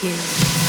European.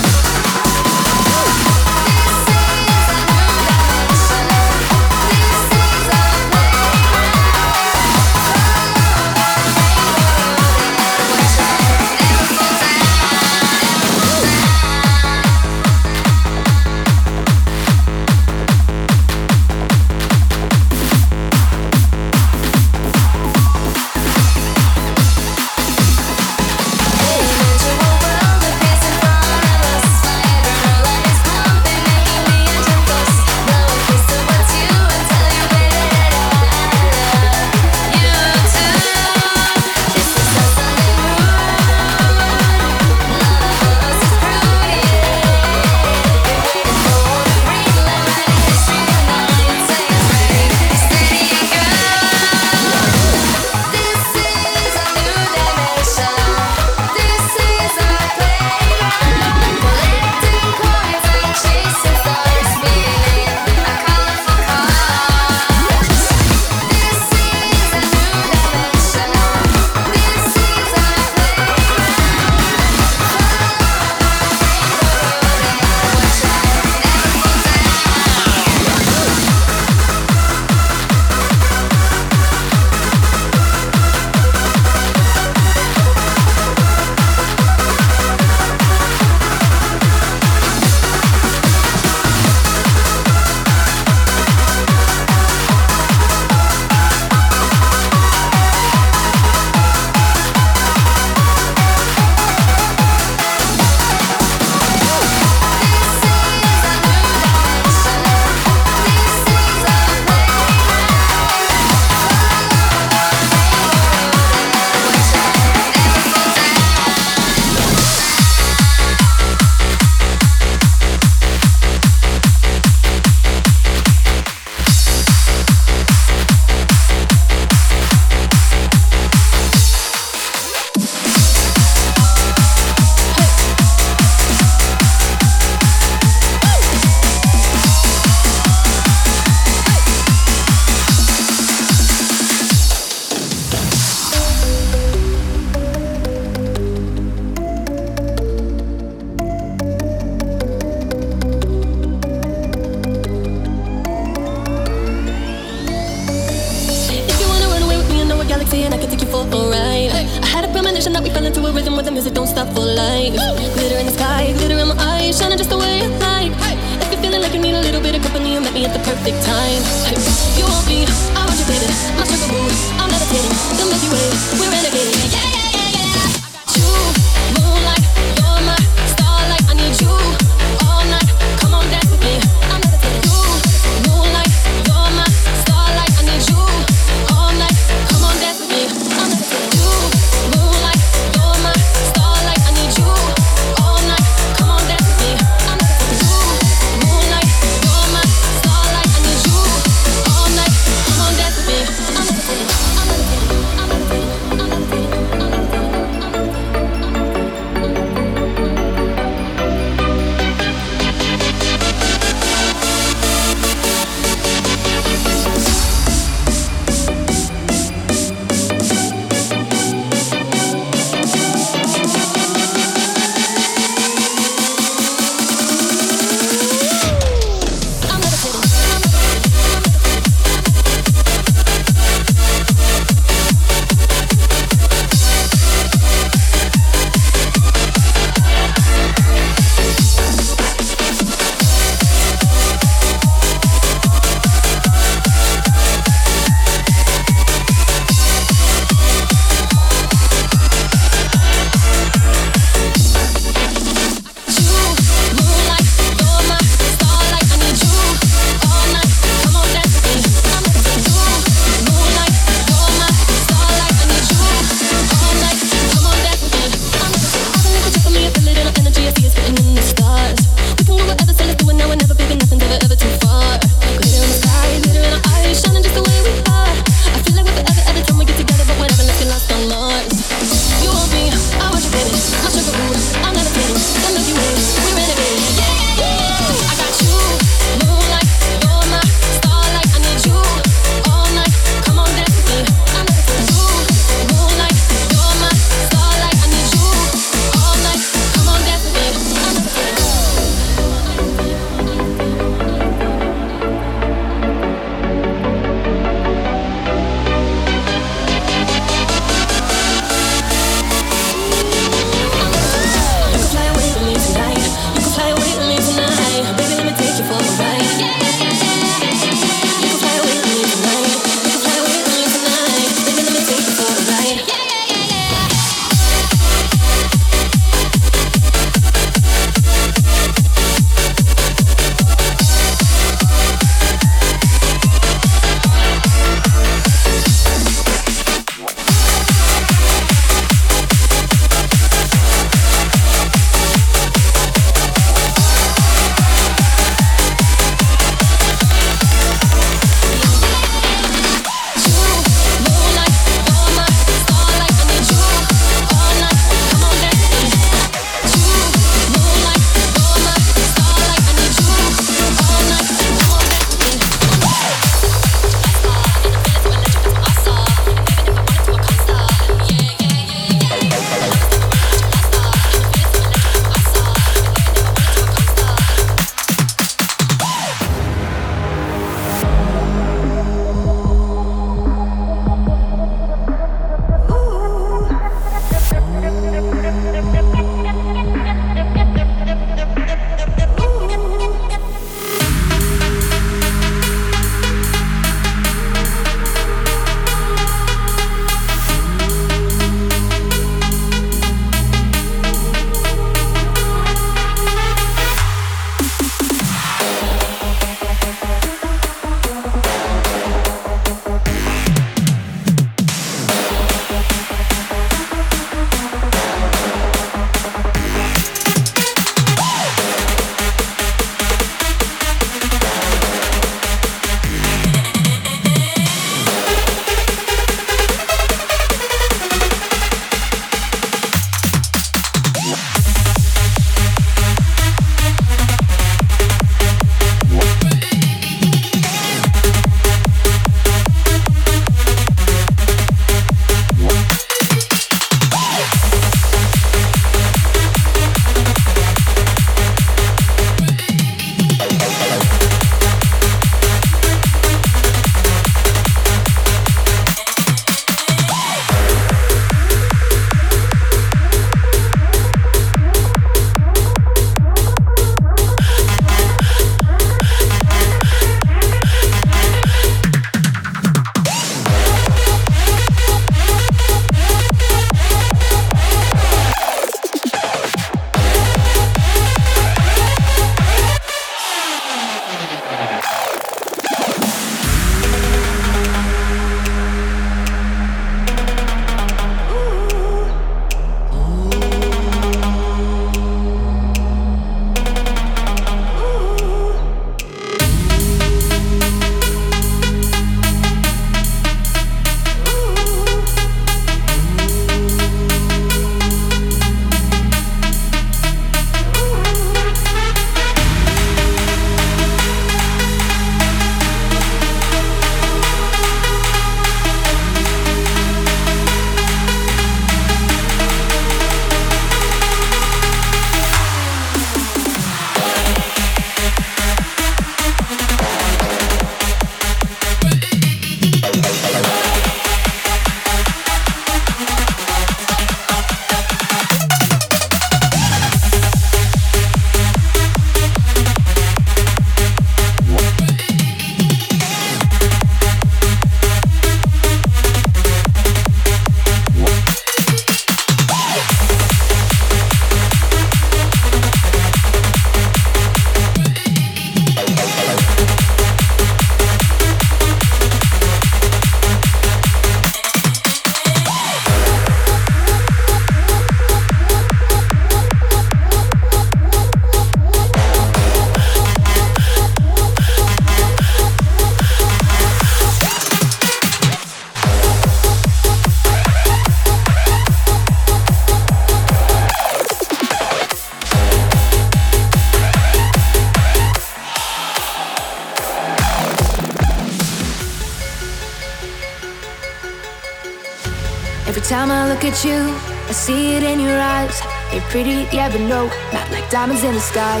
yeah, but no, not like diamonds in the sky.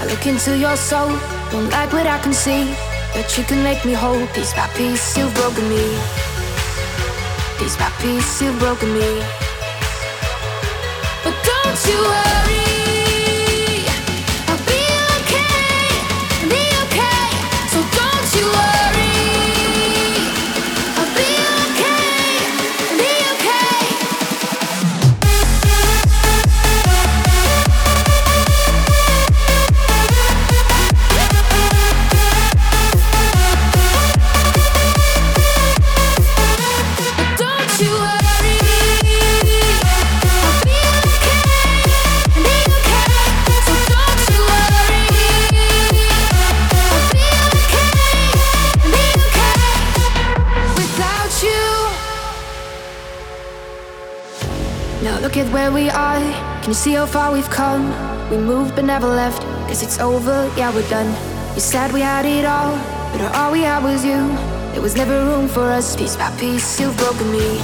I look into your soul, don't like what I can see. But you can make me whole, piece by piece, you've broken me. Piece by piece, you've broken me. But don't you ever. you see how far we've come? We moved but never left. Cause it's over, yeah, we're done. You said we had it all, but all we had was you. There was never room for us. Piece by piece, you've broken me.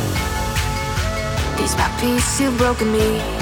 Piece by piece, you've broken me.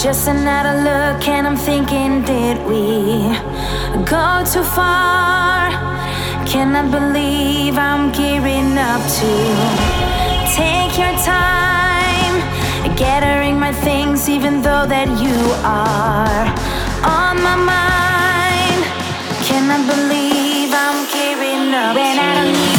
Just another look, and I'm thinking, did we go too far? Cannot believe I'm gearing up to take your time, gathering my things, even though that you are on my mind. Cannot believe I'm gearing up when I don't need.